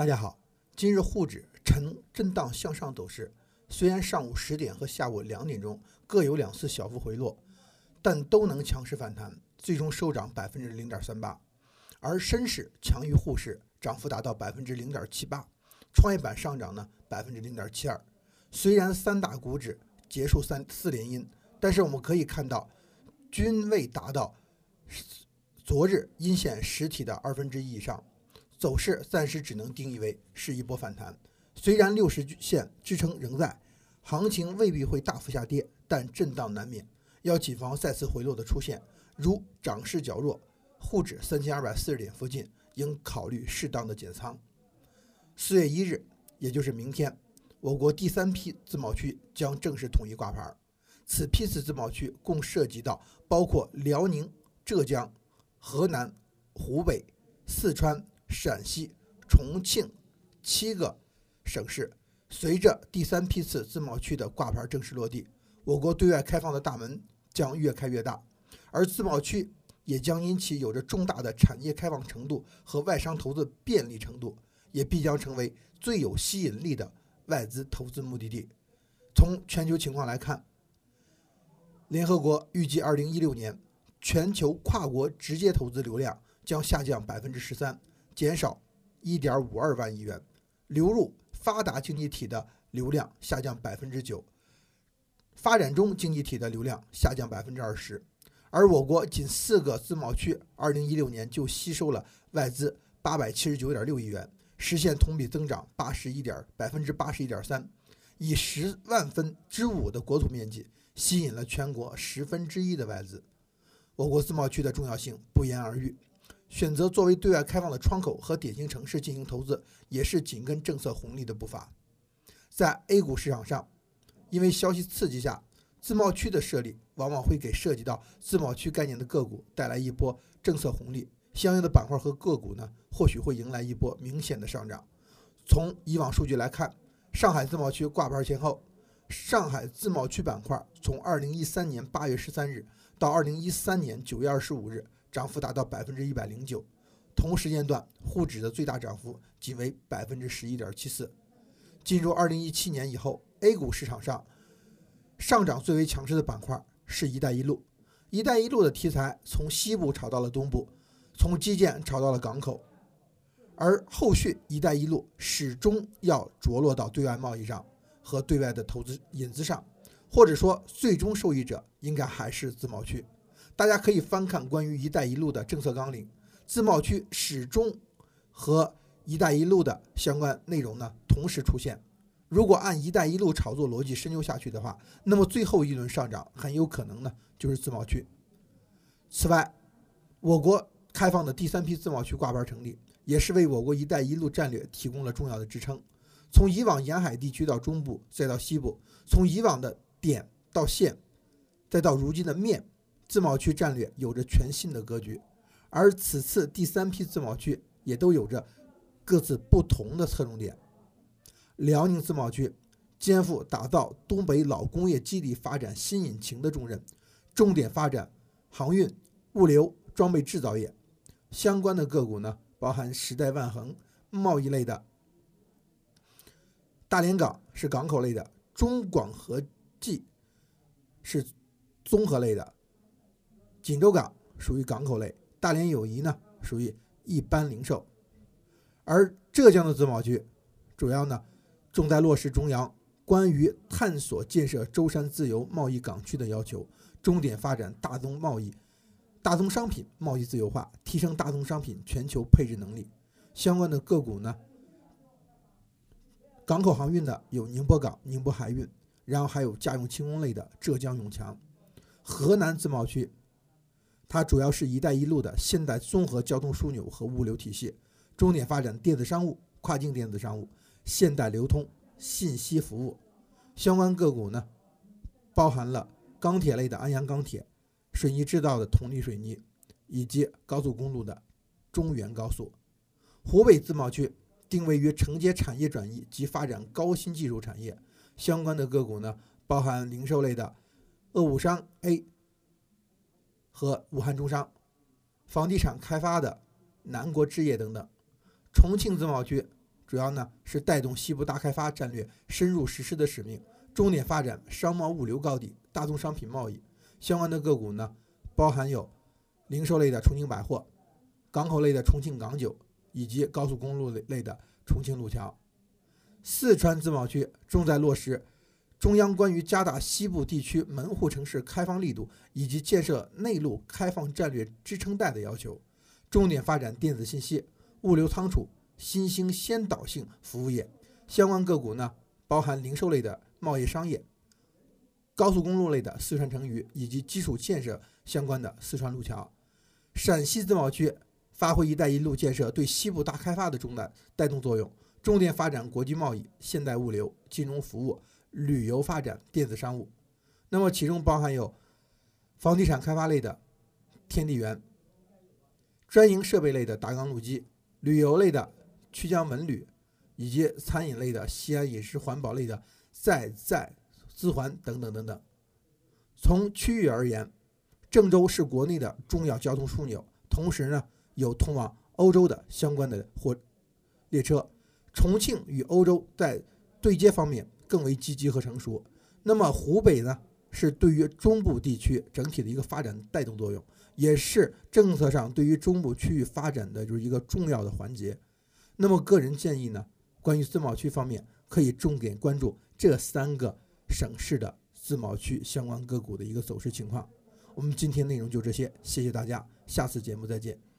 大家好，今日沪指呈震荡向上走势，虽然上午十点和下午两点钟各有两次小幅回落，但都能强势反弹，最终收涨百分之零点三八。而深市强于沪市，涨幅达到百分之零点七八，创业板上涨呢百分之零点七二。虽然三大股指结束三四连阴，但是我们可以看到，均未达到昨日阴线实体的二分之一以上。走势暂时只能定义为是一波反弹，虽然六十线支撑仍在，行情未必会大幅下跌，但震荡难免，要谨防再次回落的出现。如涨势较弱，沪指三千二百四十点附近，应考虑适当的减仓。四月一日，也就是明天，我国第三批自贸区将正式统一挂牌。此批次自贸区共涉及到包括辽宁、浙江、河南、湖北、四川。陕西、重庆七个省市，随着第三批次自贸区的挂牌正式落地，我国对外开放的大门将越开越大，而自贸区也将因其有着重大的产业开放程度和外商投资便利程度，也必将成为最有吸引力的外资投资目的地。从全球情况来看，联合国预计二零一六年全球跨国直接投资流量将下降百分之十三。减少1.52万亿元，流入发达经济体的流量下降百分之九，发展中经济体的流量下降百分之二十，而我国仅四个自贸区，二零一六年就吸收了外资八百七十九点六亿元，实现同比增长八十一点百分之八十一点三，以十万分之五的国土面积吸引了全国十分之一的外资，我国自贸区的重要性不言而喻。选择作为对外开放的窗口和典型城市进行投资，也是紧跟政策红利的步伐。在 A 股市场上，因为消息刺激下，自贸区的设立往往会给涉及到自贸区概念的个股带来一波政策红利，相应的板块和个股呢，或许会迎来一波明显的上涨。从以往数据来看，上海自贸区挂牌前后，上海自贸区板块从2013年8月13日到2013年9月25日。涨幅达到百分之一百零九，同时间段沪指的最大涨幅仅为百分之十一点七四。进入二零一七年以后，A 股市场上上涨最为强势的板块是一带一路。一带一路的题材从西部炒到了东部，从基建炒到了港口，而后续一带一路始终要着落到对外贸易上和对外的投资引资上，或者说最终受益者应该还是自贸区。大家可以翻看关于“一带一路”的政策纲领，自贸区始终和“一带一路”的相关内容呢同时出现。如果按“一带一路”炒作逻辑深究下去的话，那么最后一轮上涨很有可能呢就是自贸区。此外，我国开放的第三批自贸区挂牌成立，也是为我国“一带一路”战略提供了重要的支撑。从以往沿海地区到中部，再到西部，从以往的点到线，再到如今的面。自贸区战略有着全新的格局，而此次第三批自贸区也都有着各自不同的侧重点。辽宁自贸区肩负打造东北老工业基地发展新引擎的重任，重点发展航运、物流、装备制造业相关的个股呢，包含时代万恒贸易类的，大连港是港口类的，中广核技是综合类的。锦州港属于港口类，大连友谊呢属于一般零售，而浙江的自贸区主要呢重在落实中央关于探索建设舟山自由贸易港区的要求，重点发展大宗贸易、大宗商品贸易自由化，提升大宗商品全球配置能力。相关的个股呢，港口航运的有宁波港、宁波海运，然后还有家用轻工类的浙江永强、河南自贸区。它主要是一带一路的现代综合交通枢纽和物流体系，重点发展电子商务、跨境电子商务、现代流通、信息服务相关个股呢，包含了钢铁类的安阳钢铁、水泥制造的同力水泥，以及高速公路的中原高速。湖北自贸区定位于承接产业转移及发展高新技术产业，相关的个股呢，包含零售类的鄂武商 A。和武汉中商、房地产开发的南国置业等等，重庆自贸区主要呢是带动西部大开发战略深入实施的使命，重点发展商贸物流高地、大宗商品贸易。相关的个股呢，包含有零售类的重庆百货、港口类的重庆港九，以及高速公路类的重庆路桥。四川自贸区重在落实中央关于加大西部地区门户城市开放力度以及建设内陆开放战略支撑带的要求，重点发展电子信息、物流仓储、新兴先导性服务业。相关个股呢，包含零售类的贸易商业、高速公路类的四川成渝，以及基础建设相关的四川路桥。陕西自贸区发挥“一带一路”建设对西部大开发的重大带动作用。重点发展国际贸易、现代物流、金融服务、旅游发展、电子商务。那么其中包含有房地产开发类的天地源、专营设备类的达纲路基、旅游类的曲江文旅，以及餐饮类的西安饮食环保类的在在资环等等等等。从区域而言，郑州是国内的重要交通枢纽，同时呢有通往欧洲的相关的火列车。重庆与欧洲在对接方面更为积极和成熟。那么湖北呢，是对于中部地区整体的一个发展带动作用，也是政策上对于中部区域发展的就是一个重要的环节。那么个人建议呢，关于自贸区方面，可以重点关注这三个省市的自贸区相关个股的一个走势情况。我们今天内容就这些，谢谢大家，下次节目再见。